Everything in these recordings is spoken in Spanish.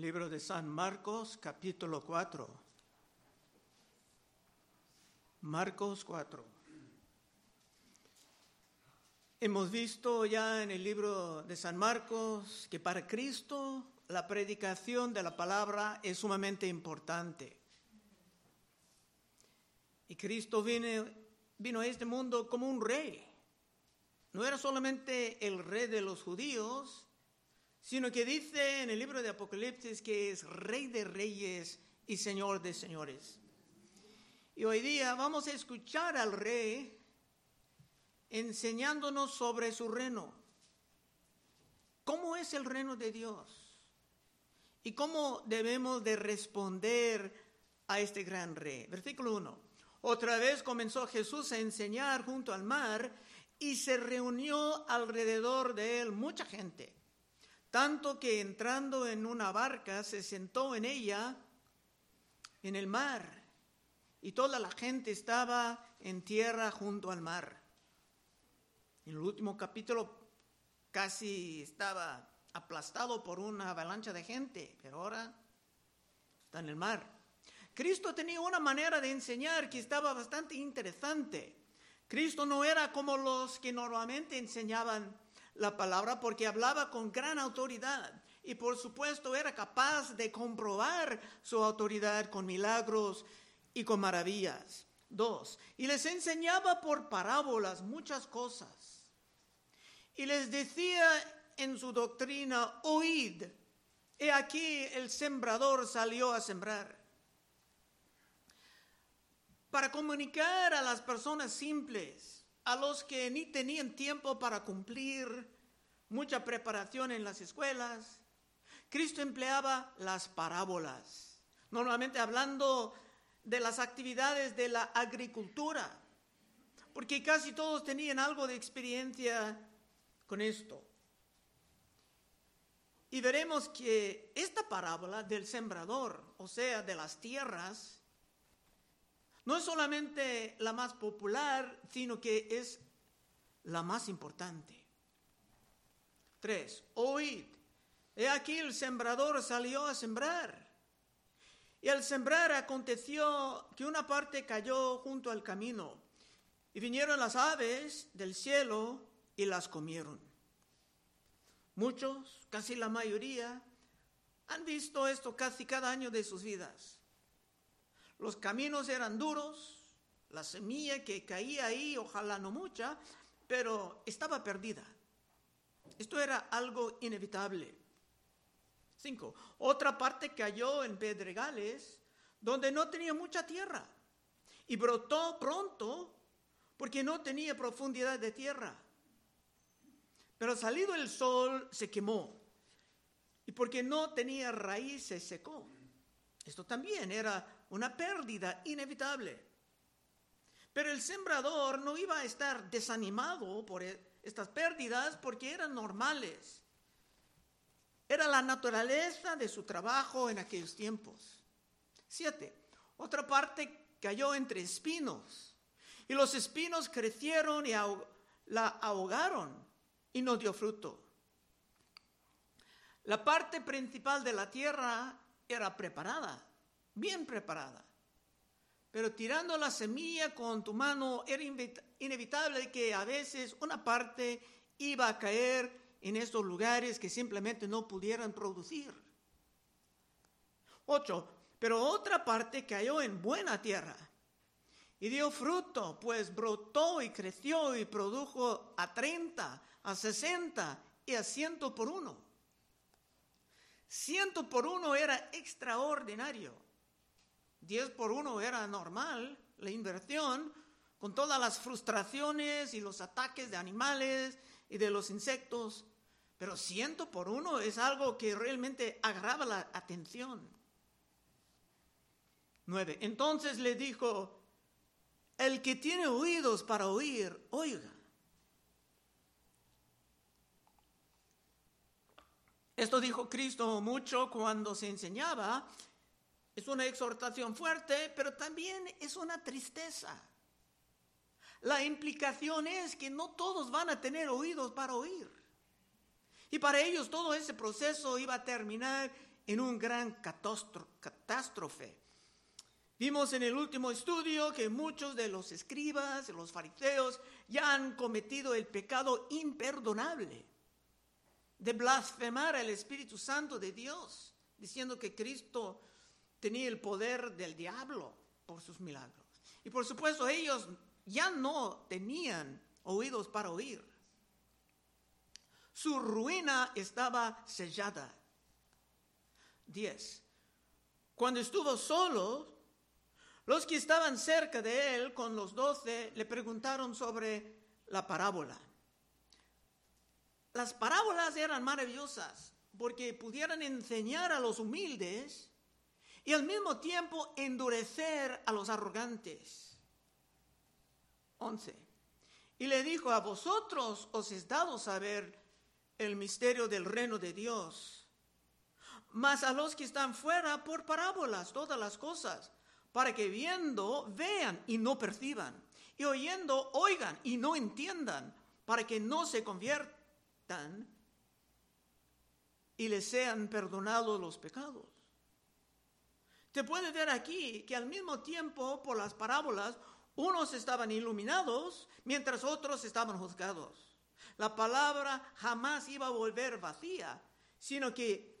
Libro de San Marcos, capítulo 4. Marcos 4. Hemos visto ya en el libro de San Marcos que para Cristo la predicación de la palabra es sumamente importante. Y Cristo vino, vino a este mundo como un rey. No era solamente el rey de los judíos, sino que dice en el libro de Apocalipsis que es rey de reyes y señor de señores. Y hoy día vamos a escuchar al rey enseñándonos sobre su reino. ¿Cómo es el reino de Dios? ¿Y cómo debemos de responder a este gran rey? Versículo 1. Otra vez comenzó Jesús a enseñar junto al mar y se reunió alrededor de él mucha gente tanto que entrando en una barca se sentó en ella en el mar y toda la gente estaba en tierra junto al mar. En el último capítulo casi estaba aplastado por una avalancha de gente, pero ahora está en el mar. Cristo tenía una manera de enseñar que estaba bastante interesante. Cristo no era como los que normalmente enseñaban la palabra porque hablaba con gran autoridad y por supuesto era capaz de comprobar su autoridad con milagros y con maravillas. Dos, y les enseñaba por parábolas muchas cosas. Y les decía en su doctrina, oíd, he aquí el sembrador salió a sembrar. Para comunicar a las personas simples, a los que ni tenían tiempo para cumplir mucha preparación en las escuelas. Cristo empleaba las parábolas, normalmente hablando de las actividades de la agricultura, porque casi todos tenían algo de experiencia con esto. Y veremos que esta parábola del sembrador, o sea, de las tierras, no es solamente la más popular, sino que es la más importante. Tres, oíd. He aquí el sembrador salió a sembrar. Y al sembrar aconteció que una parte cayó junto al camino. Y vinieron las aves del cielo y las comieron. Muchos, casi la mayoría, han visto esto casi cada año de sus vidas. Los caminos eran duros, la semilla que caía ahí, ojalá no mucha, pero estaba perdida. Esto era algo inevitable. Cinco. Otra parte cayó en pedregales donde no tenía mucha tierra y brotó pronto porque no tenía profundidad de tierra. Pero salido el sol se quemó y porque no tenía raíz se secó. Esto también era una pérdida inevitable. Pero el sembrador no iba a estar desanimado por e-, estas pérdidas porque eran normales. Era la naturaleza de su trabajo en aquellos tiempos. Siete. Otra parte cayó entre espinos. Y los espinos crecieron y la ahogaron y no dio fruto. La parte principal de la tierra era preparada bien preparada. Pero tirando la semilla con tu mano era inevitable que a veces una parte iba a caer en estos lugares que simplemente no pudieran producir. Ocho, pero otra parte cayó en buena tierra y dio fruto, pues brotó y creció y produjo a treinta, a sesenta y a ciento por uno. Ciento por uno era extraordinario 10 por 1 era normal, la inversión, con todas las frustraciones y los ataques de animales y de los insectos. Pero ciento por uno es algo que realmente agarraba la atención. 9. Entonces le dijo, el que tiene oídos para oír, oiga. Esto dijo Cristo mucho cuando se enseñaba es una exhortación fuerte, pero también es una tristeza. La implicación es que no todos van a tener oídos para oír. Y para ellos todo ese proceso iba a terminar en un gran catástrofe. Vimos en el último estudio que muchos de los escribas, los fariseos, ya han cometido el pecado imperdonable de blasfemar al Espíritu Santo de Dios, diciendo que Cristo tenía el poder del diablo por sus milagros. Y por supuesto ellos ya no tenían oídos para oír. Su ruina estaba sellada. 10. Cuando estuvo solo, los que estaban cerca de él con los doce le preguntaron sobre la parábola. Las parábolas eran maravillosas porque pudieran enseñar a los humildes y al mismo tiempo endurecer a los arrogantes. 11. Y le dijo, a vosotros os es dado saber el misterio del reino de Dios, mas a los que están fuera por parábolas todas las cosas, para que viendo vean y no perciban, y oyendo oigan y no entiendan, para que no se conviertan y les sean perdonados los pecados. Te puede ver aquí que al mismo tiempo, por las parábolas, unos estaban iluminados mientras otros estaban juzgados. La palabra jamás iba a volver vacía, sino que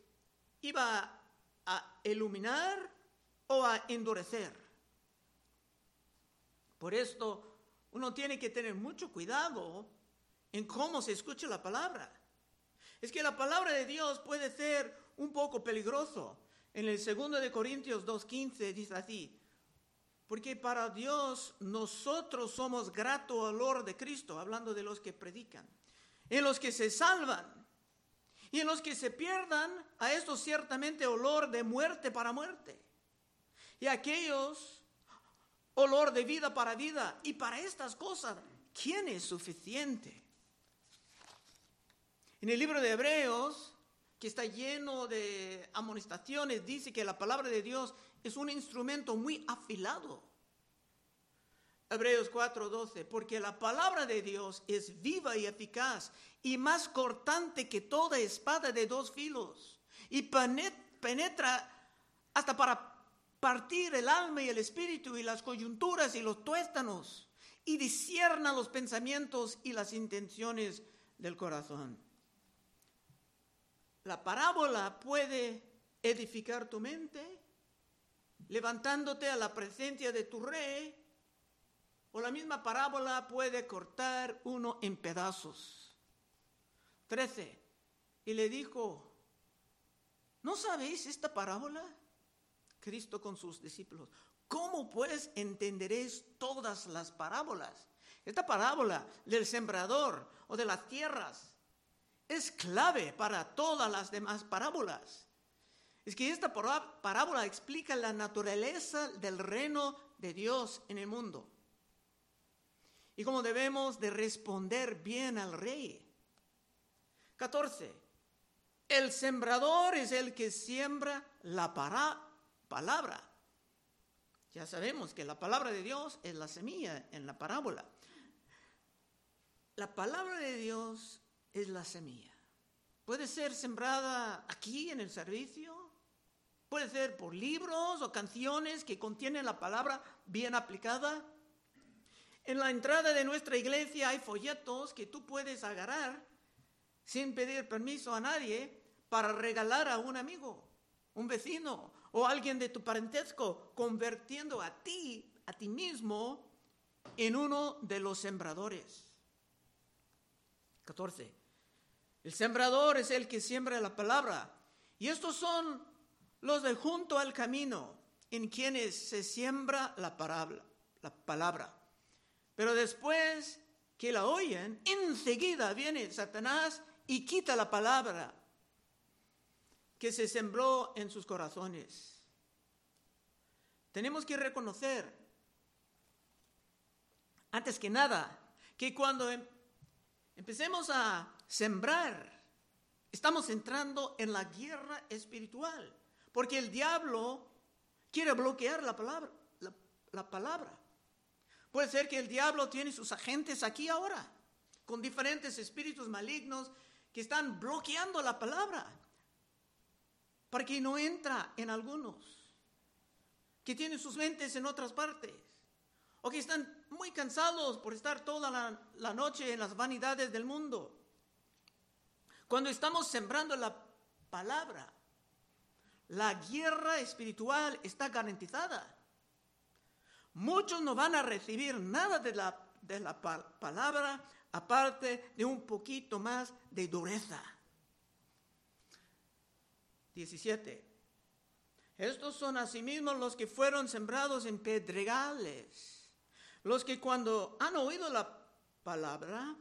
iba a iluminar o a endurecer. Por esto, uno tiene que tener mucho cuidado en cómo se escucha la palabra. Es que la palabra de Dios puede ser un poco peligroso. En el segundo de Corintios 2.15 dice así, porque para Dios nosotros somos grato olor de Cristo, hablando de los que predican, en los que se salvan y en los que se pierdan, a esto ciertamente olor de muerte para muerte. Y aquellos olor de vida para vida. Y para estas cosas, ¿quién es suficiente? En el libro de Hebreos que está lleno de amonestaciones, dice que la palabra de Dios es un instrumento muy afilado. Hebreos 4:12, porque la palabra de Dios es viva y eficaz y más cortante que toda espada de dos filos y penetra hasta para partir el alma y el espíritu y las coyunturas y los tuéstanos y discierna los pensamientos y las intenciones del corazón. La parábola puede edificar tu mente, levantándote a la presencia de tu rey, o la misma parábola puede cortar uno en pedazos. 13. Y le dijo, ¿no sabéis esta parábola? Cristo con sus discípulos. ¿Cómo pues entenderéis todas las parábolas? Esta parábola del sembrador o de las tierras es clave para todas las demás parábolas. Es que esta parábola explica la naturaleza del reino de Dios en el mundo y cómo debemos de responder bien al rey. 14. El sembrador es el que siembra la palabra. Ya sabemos que la palabra de Dios es la semilla en la parábola. La palabra de Dios es la semilla. Puede ser sembrada aquí en el servicio, puede ser por libros o canciones que contienen la palabra bien aplicada. En la entrada de nuestra iglesia hay folletos que tú puedes agarrar sin pedir permiso a nadie para regalar a un amigo, un vecino o alguien de tu parentesco, convirtiendo a ti, a ti mismo, en uno de los sembradores. 14. El sembrador es el que siembra la palabra. Y estos son los de junto al camino, en quienes se siembra la palabra. La palabra. Pero después que la oyen, enseguida viene Satanás y quita la palabra que se sembró en sus corazones. Tenemos que reconocer, antes que nada, que cuando em-, empecemos a sembrar, estamos entrando en la guerra espiritual, porque el diablo quiere bloquear la palabra. La, palabra. Puede ser que el diablo tiene sus agentes aquí ahora, con diferentes espíritus malignos que están bloqueando la palabra. para que no entra en algunos que tienen sus mentes en otras partes o que están muy cansados por estar toda la, la noche en las vanidades del mundo. Cuando estamos sembrando la palabra, la guerra espiritual está garantizada. Muchos no van a recibir nada de la, de la palabra aparte de un poquito más de dureza. 17. Estos son asimismo los que fueron sembrados en pedregales, los que cuando han oído la palabra,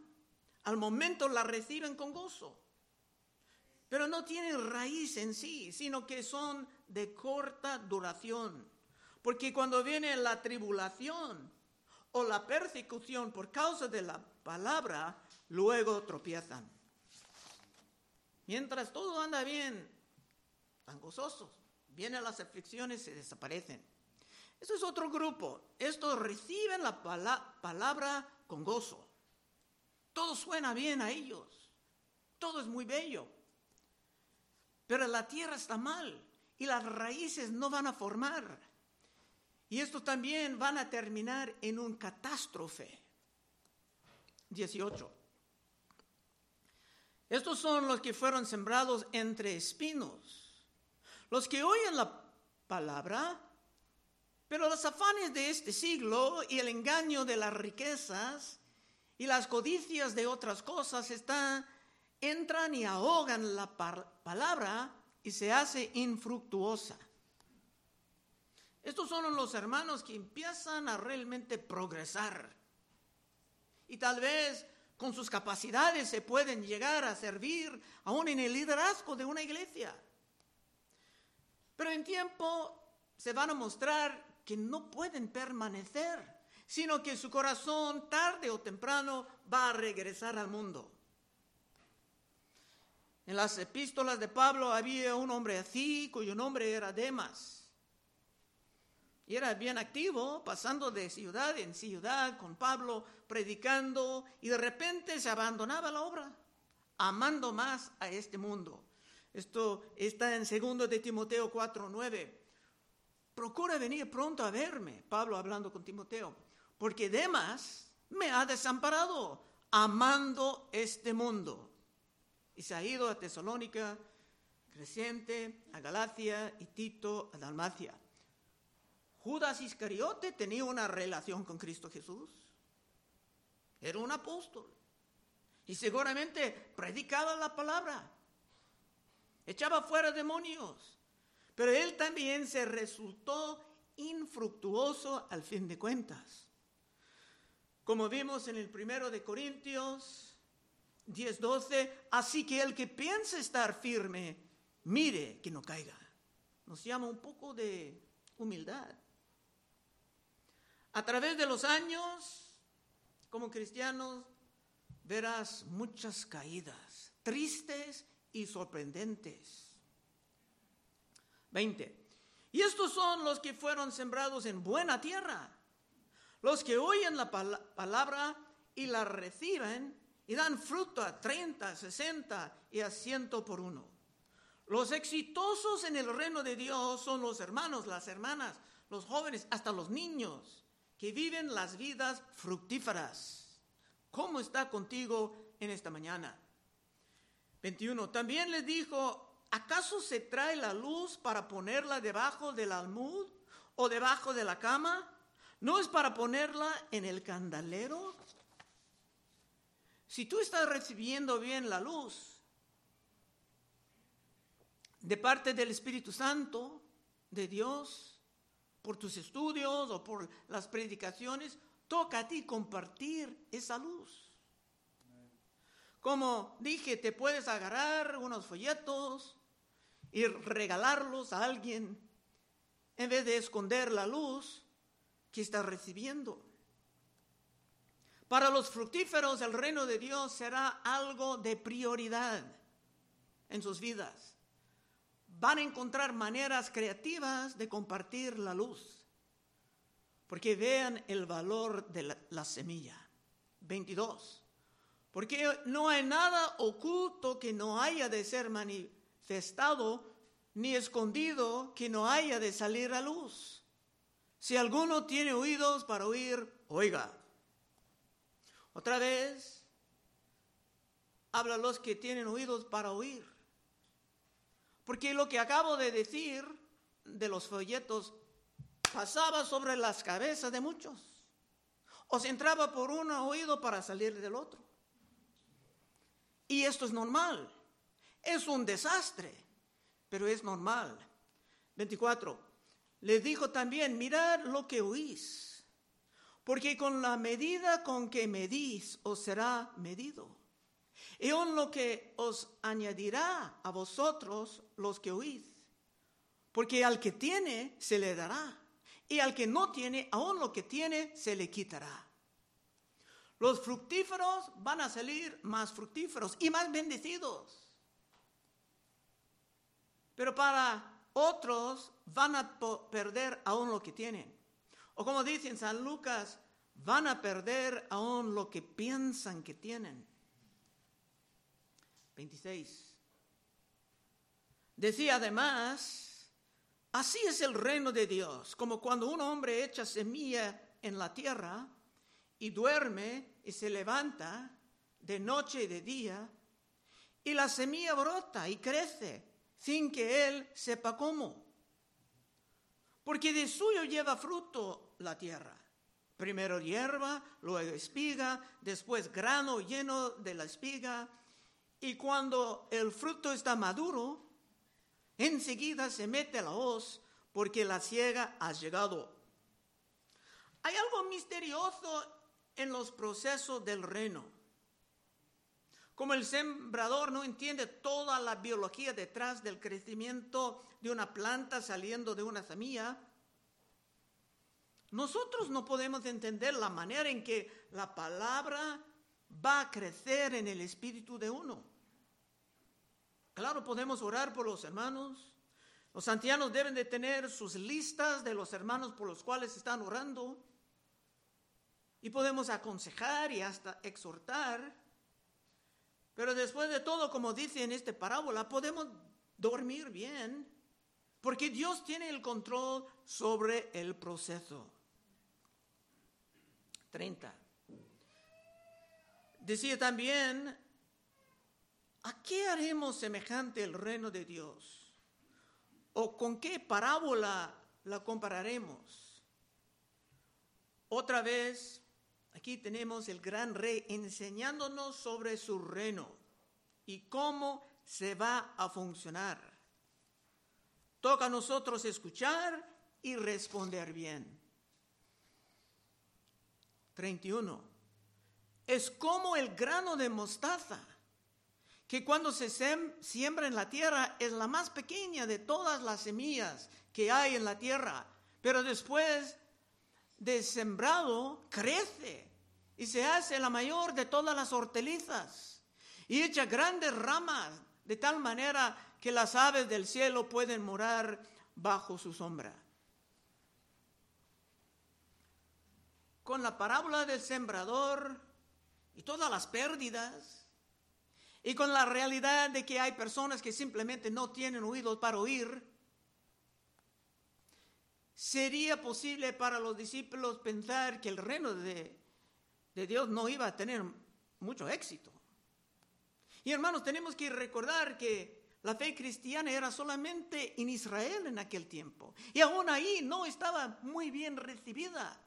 al momento la reciben con gozo, pero no tienen raíz en sí, sino que son de corta duración, porque cuando viene la tribulación o la persecución por causa de la palabra, luego tropiezan. Mientras todo anda bien, están gozosos. Vienen las aflicciones y desaparecen. Eso es otro grupo. Estos reciben la palabra con gozo. Todo suena bien a ellos. Todo es muy bello. Pero la tierra está mal y las raíces no van a formar. Y estos también van a terminar en un catástrofe. 18. Estos son los que fueron sembrados entre espinos, los que oyen la palabra, pero los afanes de este siglo y el engaño de las riquezas y las codicias de otras cosas están, entran y ahogan la palabra y se hace infructuosa. Estos son los hermanos que empiezan a realmente progresar y tal vez con sus capacidades se pueden llegar a servir aún en el liderazgo de una iglesia. Pero en tiempo se van a mostrar que no pueden permanecer, sino que su corazón tarde o temprano va a regresar al mundo. En las epístolas de Pablo había un hombre así cuyo nombre era Demas y era bien activo, pasando de ciudad en ciudad con Pablo, predicando, y de repente se abandonaba la obra, amando más a este mundo. Esto está en 2 de Timoteo 4:9. Procura venir pronto a verme, Pablo hablando con Timoteo, porque Demas me ha desamparado, amando este mundo. Y se ha ido a Tesalónica, Creciente, a Galacia y Tito a Dalmacia. Judas Iscariote tenía una relación con Cristo Jesús. Era un apóstol. Y seguramente predicaba la palabra. Echaba fuera demonios. Pero él también se resultó infructuoso al fin de cuentas. Como vimos en el primero de Corintios 10:12, así que el que piensa estar firme, mire que no caiga. Nos llama un poco de humildad. A través de los años, como cristianos, verás muchas caídas, tristes y sorprendentes. 20. Y estos son los que fueron sembrados en buena tierra, los que oyen la palabra y la reciben y dan fruto a 30, 60 y a 100 por uno. Los exitosos en el reino de Dios son los hermanos, las hermanas, los jóvenes, hasta los niños que viven las vidas fructíferas. ¿Cómo está contigo en esta mañana? 21. También le dijo, ¿acaso se trae la luz para ponerla debajo del almud o debajo de la cama? ¿No es para ponerla en el candalero? Si tú estás recibiendo bien la luz de parte del Espíritu Santo, de Dios, por tus estudios o por las predicaciones, toca a ti compartir esa luz. Como dije, te puedes agarrar unos folletos y regalarlos a alguien en vez de esconder la luz que estás recibiendo. Para los fructíferos el reino de Dios será algo de prioridad en sus vidas van a encontrar maneras creativas de compartir la luz, porque vean el valor de la, semilla. 22. Porque no hay nada oculto que no haya de ser manifestado ni escondido que no haya de salir a luz. Si alguno tiene oídos para oír, oiga. Otra vez, habla los que tienen oídos para oír. Porque lo que acabo de decir de los folletos pasaba sobre las cabezas de muchos. O se entraba por un oído para salir del otro. Y esto es normal. Es un desastre, pero es normal. 24. Les dijo también, mirad lo que oís, porque con la medida con que medís os será medido. Y aún lo que os añadirá a vosotros los que oís, porque al que tiene se le dará, y al que no tiene, aún lo que tiene se le quitará. Los fructíferos van a salir más fructíferos y más bendecidos. Pero para otros van a perder aún lo que tienen. O como dice en San Lucas, van a perder aún lo que piensan que tienen. 26. Decía además, así es el reino de Dios, como cuando un hombre echa semilla en la tierra y duerme y se levanta de noche y de día, y la semilla brota y crece sin que él sepa cómo. Porque de suyo lleva fruto la tierra. Primero hierba, luego espiga, después grano lleno de la espiga, y cuando el fruto está maduro, enseguida se mete la hoz porque la ciega ha llegado. Hay algo misterioso en los procesos del reino. Como el sembrador no entiende toda la biología detrás del crecimiento de una planta saliendo de una semilla, nosotros no podemos entender la manera en que la palabra va a crecer en el espíritu de uno. Claro, podemos orar por los hermanos. Los santianos deben de tener sus listas de los hermanos por los cuales están orando. Y podemos aconsejar y hasta exhortar. Pero después de todo, como dice en esta parábola, podemos dormir bien, porque Dios tiene el control sobre el proceso. 30. Decía también, ¿a qué haremos semejante el reino de Dios? ¿O con qué parábola la compararemos? Otra vez Aquí tenemos el gran rey enseñándonos sobre su reino y cómo se va a funcionar. Toca a nosotros escuchar y responder bien. 31. Es como el grano de mostaza, que cuando se siembra en la tierra es la más pequeña de todas las semillas que hay en la tierra, pero después de sembrado crece y se hace la mayor de todas las hortalizas y echa grandes ramas de tal manera que las aves del cielo pueden morar bajo su sombra. Con la parábola del sembrador y todas las pérdidas, y con la realidad de que hay personas que simplemente no tienen oídos para oír, sería posible para los discípulos pensar que el reino de, Dios no iba a tener mucho éxito. Y hermanos, tenemos que recordar que la fe cristiana era solamente en Israel en aquel tiempo. Y aún ahí no estaba muy bien recibida.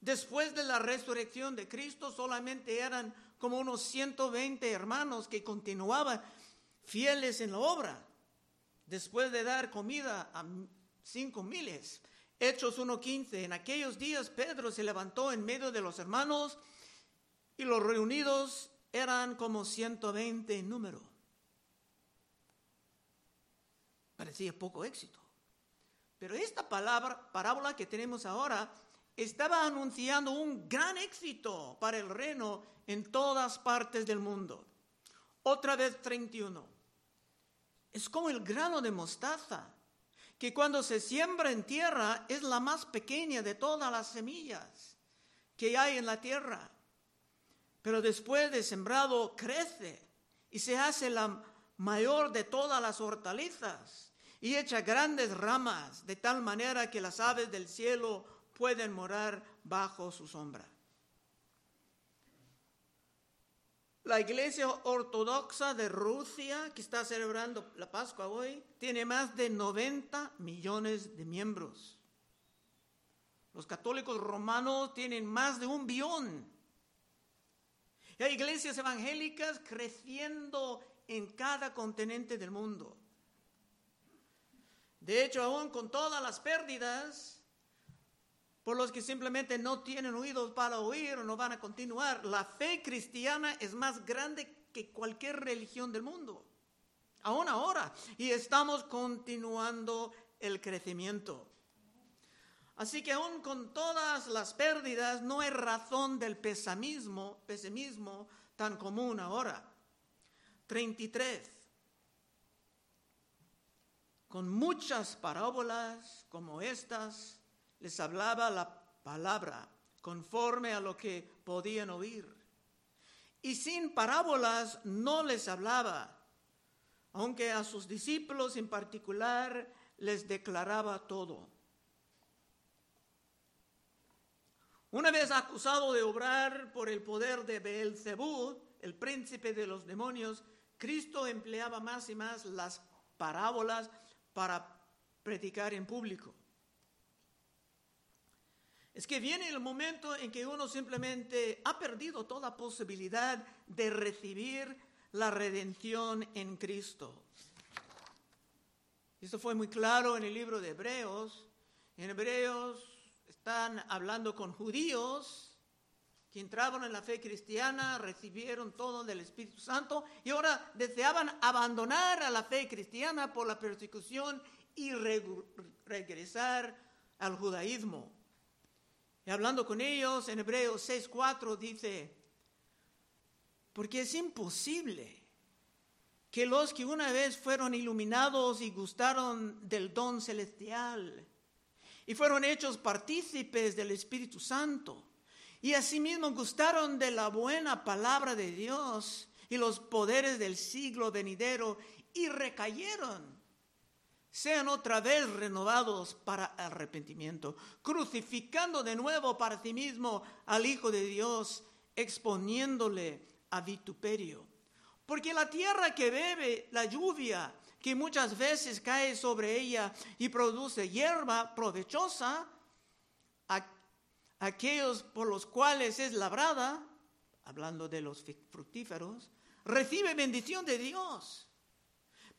Después de la resurrección de Cristo solamente eran como unos 120 hermanos que continuaban fieles en la obra después de dar comida a cinco miles. Hechos 1.15, en aquellos días Pedro se levantó en medio de los hermanos y los reunidos eran como 120 en número. Parecía poco éxito. Pero esta palabra, parábola que tenemos ahora estaba anunciando un gran éxito para el reino en todas partes del mundo. Otra vez 31 es como el grano de mostaza, que cuando se siembra en tierra es la más pequeña de todas las semillas que hay en la tierra. Pero después de sembrado crece y se hace la mayor de todas las hortalizas, y echa grandes ramas, de tal manera que las aves del cielo pueden morar bajo su sombra. La iglesia ortodoxa de Rusia, que está celebrando la Pascua hoy, tiene más de 90 millones de miembros. Los católicos romanos tienen más de un billón. Y hay iglesias evangélicas creciendo en cada continente del mundo. De hecho, aún con todas las pérdidas, por los que simplemente no tienen oídos para oír o no van a continuar, la fe cristiana es más grande que cualquier religión del mundo. Aún ahora. Y estamos continuando el crecimiento. Así que aún con todas las pérdidas no hay razón del pesimismo, pesimismo tan común ahora. 33. Con muchas parábolas como estas les hablaba la palabra conforme a lo que podían oír. Y sin parábolas no les hablaba, aunque a sus discípulos en particular les declaraba todo. Una vez acusado de obrar por el poder de Beelzebú, el príncipe de los demonios, Cristo empleaba más y más las parábolas para predicar en público. Es que viene el momento en que uno simplemente ha perdido toda posibilidad de recibir la redención en Cristo. Esto fue muy claro en el libro de Hebreos. En Hebreos están hablando con judíos que entraban en la fe cristiana, recibieron todo del Espíritu Santo y ahora deseaban abandonar a la fe cristiana por la persecución y regresar al judaísmo. Y hablando con ellos en Hebreos 6:4 dice, porque es imposible que los que una vez fueron iluminados y gustaron del don celestial, y fueron hechos partícipes del Espíritu Santo. Y asimismo gustaron de la buena palabra de Dios y los poderes del siglo venidero y recayeron. Sean otra vez renovados para arrepentimiento, crucificando de nuevo para sí mismo al Hijo de Dios, exponiéndole a vituperio. Porque la tierra que bebe la lluvia que muchas veces cae sobre ella y produce hierba provechosa, aquellos por los cuales es labrada, hablando de los fructíferos, recibe bendición de Dios.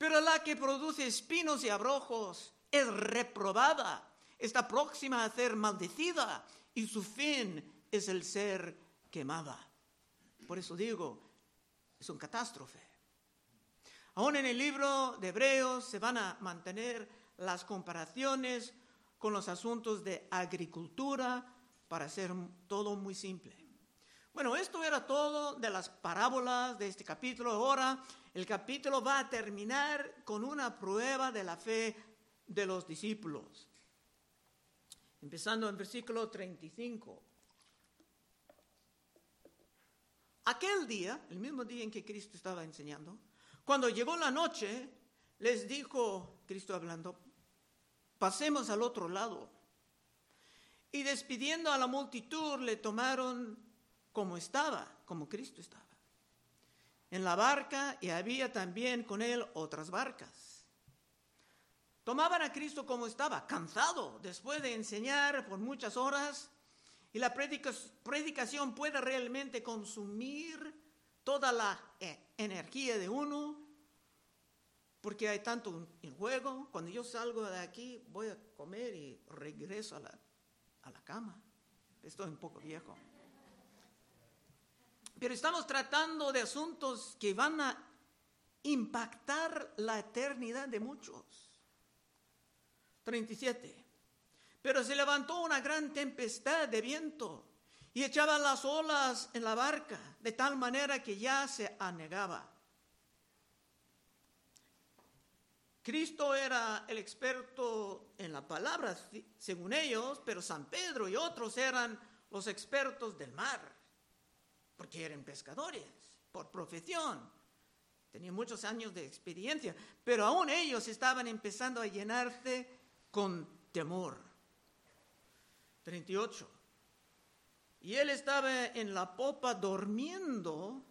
Pero la que produce espinos y abrojos es reprobada, está próxima a ser maldecida y su fin es el ser quemada. Por eso digo, es un catástrofe. Aún en el libro de Hebreos se van a mantener las comparaciones con los asuntos de agricultura para hacer todo muy simple. Bueno, esto era todo de las parábolas de este capítulo. Ahora el capítulo va a terminar con una prueba de la fe de los discípulos. Empezando en versículo 35. Aquel día, el mismo día en que Cristo estaba enseñando, cuando llegó la noche, les dijo, Cristo hablando, pasemos al otro lado. Y despidiendo a la multitud, le tomaron como estaba, como Cristo estaba. En la barca y había también con él otras barcas. Tomaban a Cristo como estaba, cansado después de enseñar por muchas horas. Y la predicación puede realmente consumir toda la eh, energía de uno, porque hay tanto en juego. Cuando yo salgo de aquí, voy a comer y regreso a la, a la cama. Estoy un poco viejo. Pero estamos tratando de asuntos que van a impactar la eternidad de muchos. 37. Pero se levantó una gran tempestad de viento y echaba las olas en la barca, de tal manera que ya se anegaba. Cristo era el experto en la palabra, según ellos, pero San Pedro y otros eran los expertos del mar, porque eran pescadores por profesión. tenía muchos años de experiencia, pero aún ellos estaban empezando a llenarse con temor. 38. Y él estaba en la popa durmiendo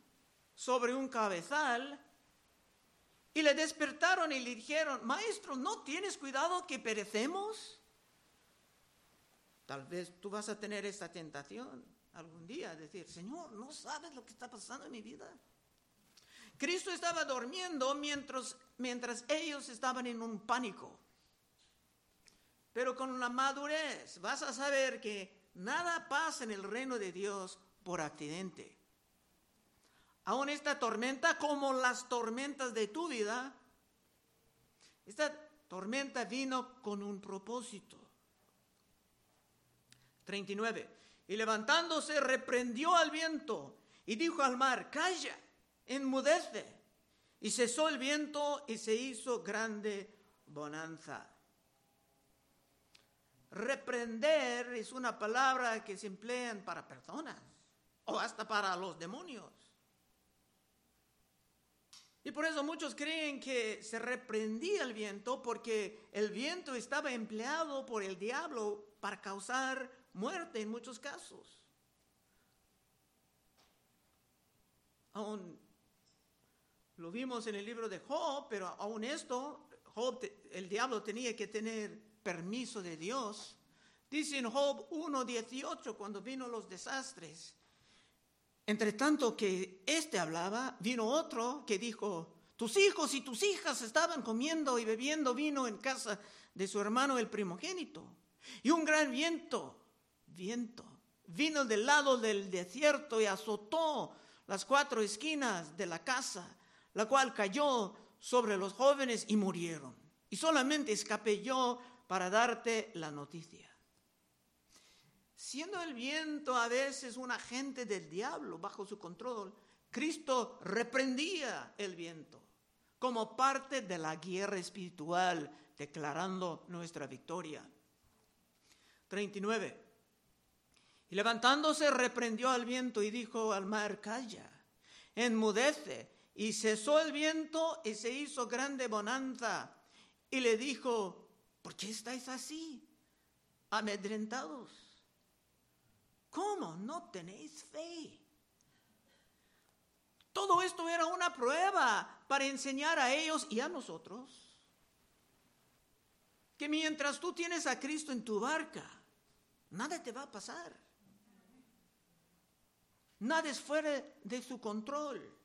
sobre un cabezal y le despertaron y le dijeron, maestro, ¿no tienes cuidado que perecemos? Tal vez tú vas a tener esta tentación algún día, decir, Señor, ¿no sabes lo que está pasando en mi vida? Cristo estaba durmiendo mientras, mientras ellos estaban en un pánico. Pero con la madurez vas a saber que nada pasa en el reino de Dios por accidente. Aún esta tormenta, como las tormentas de tu vida, esta tormenta vino con un propósito. 39. Y levantándose reprendió al viento y dijo al mar, calla, enmudece. Y cesó el viento y se hizo grande bonanza. Reprender es una palabra que se emplean para personas o hasta para los demonios. Y por eso muchos creen que se reprendía el viento porque el viento estaba empleado por el diablo para causar muerte en muchos casos. Aún lo vimos en el libro de Job, pero aún esto, Job, el diablo tenía que tener permiso de Dios. Dice en Job 1.18, cuando vino los desastres, entre tanto que éste hablaba, vino otro que dijo, tus hijos y tus hijas estaban comiendo y bebiendo vino en casa de su hermano el primogénito. Y un gran viento, viento, vino del lado del desierto y azotó las cuatro esquinas de la casa, la cual cayó sobre los jóvenes y murieron. Y solamente escapé yo para darte la noticia. Siendo el viento a veces un agente del diablo bajo su control, Cristo reprendía el viento como parte de la guerra espiritual, declarando nuestra victoria. 39. Y levantándose reprendió al viento y dijo al mar, calla, enmudece. Y cesó el viento y se hizo grande bonanza. Y le dijo, ¿por qué estáis así, amedrentados? ¿Cómo no tenéis fe? Todo esto era una prueba para enseñar a ellos y a nosotros que mientras tú tienes a Cristo en tu barca, nada te va a pasar. Nada es fuera de su control.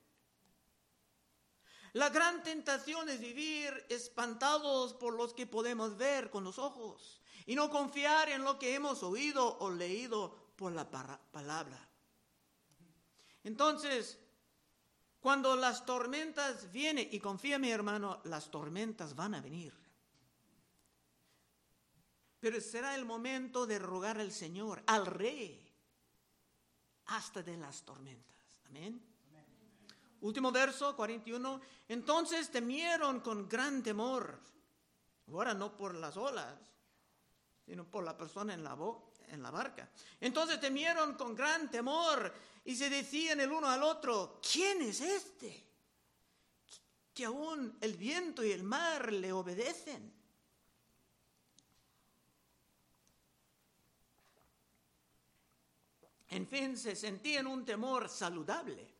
La gran tentación es vivir espantados por los que podemos ver con los ojos y no confiar en lo que hemos oído o leído por la palabra. Entonces, cuando las tormentas vienen, y confía mi hermano, las tormentas van a venir. Pero será el momento de rogar al Señor, al Rey, hasta de las tormentas. Amén. Último verso, 41. Entonces temieron con gran temor. Ahora no por las olas, sino por la persona en la, en la barca. Entonces temieron con gran temor y se decían el uno al otro, ¿quién es este? Que aún el viento y el mar le obedecen. En fin, se sentían un temor saludable,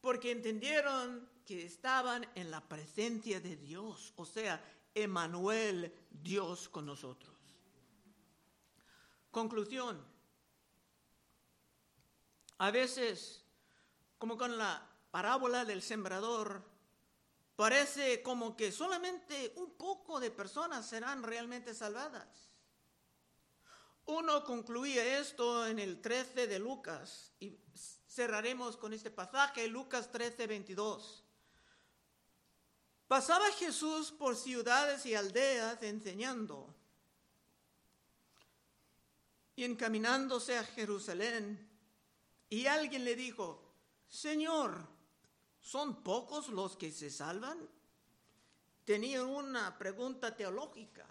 porque entendieron que estaban en la presencia de Dios, o sea, Emanuel, Dios con nosotros. Conclusión. A veces, como con la parábola del sembrador, parece como que solamente un poco de personas serán realmente salvadas. Uno concluía esto en el 13 de Lucas y cerraremos con este pasaje, Lucas 13, 22. Pasaba Jesús por ciudades y aldeas enseñando y encaminándose a Jerusalén. Y alguien le dijo, Señor, ¿son pocos los que se salvan? Tenía una pregunta teológica.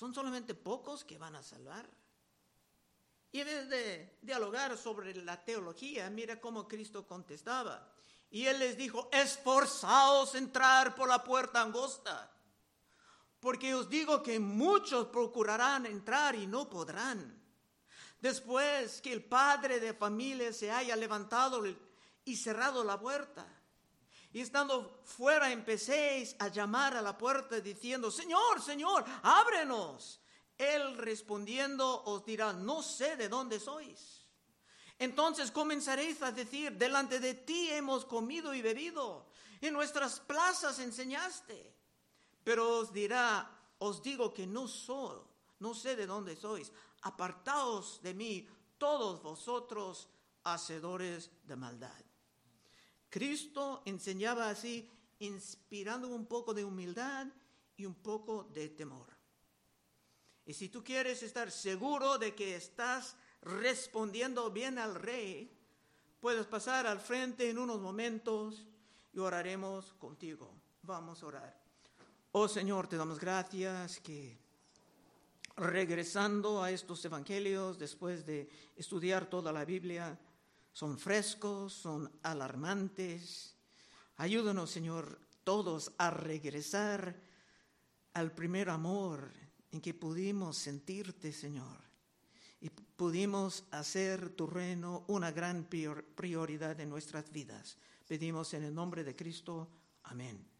¿Son solamente pocos que van a salvar? Y en vez de dialogar sobre la teología, mira cómo Cristo contestaba. Y él les dijo, esforzaos entrar por la puerta angosta, porque os digo que muchos procurarán entrar y no podrán. Después que el padre de familia se haya levantado y cerrado la puerta, y estando fuera empecéis a llamar a la puerta diciendo, Señor, Señor, ábrenos. Él respondiendo os dirá, no sé de dónde sois. Entonces comenzaréis a decir, delante de ti hemos comido y bebido, en nuestras plazas enseñaste. Pero os dirá, os digo que no soy, no sé de dónde sois. Apartaos de mí, todos vosotros, hacedores de maldad. Cristo enseñaba así, inspirando un poco de humildad y un poco de temor. Y si tú quieres estar seguro de que estás respondiendo bien al rey, puedes pasar al frente en unos momentos y oraremos contigo. Vamos a orar. Oh Señor, te damos gracias que regresando a estos evangelios después de estudiar toda la Biblia, son frescos, son alarmantes. Ayúdanos, Señor, todos a regresar al primer amor en que pudimos sentirte, Señor, y pudimos hacer tu reino una gran prioridad en nuestras vidas. Pedimos en el nombre de Cristo. Amén.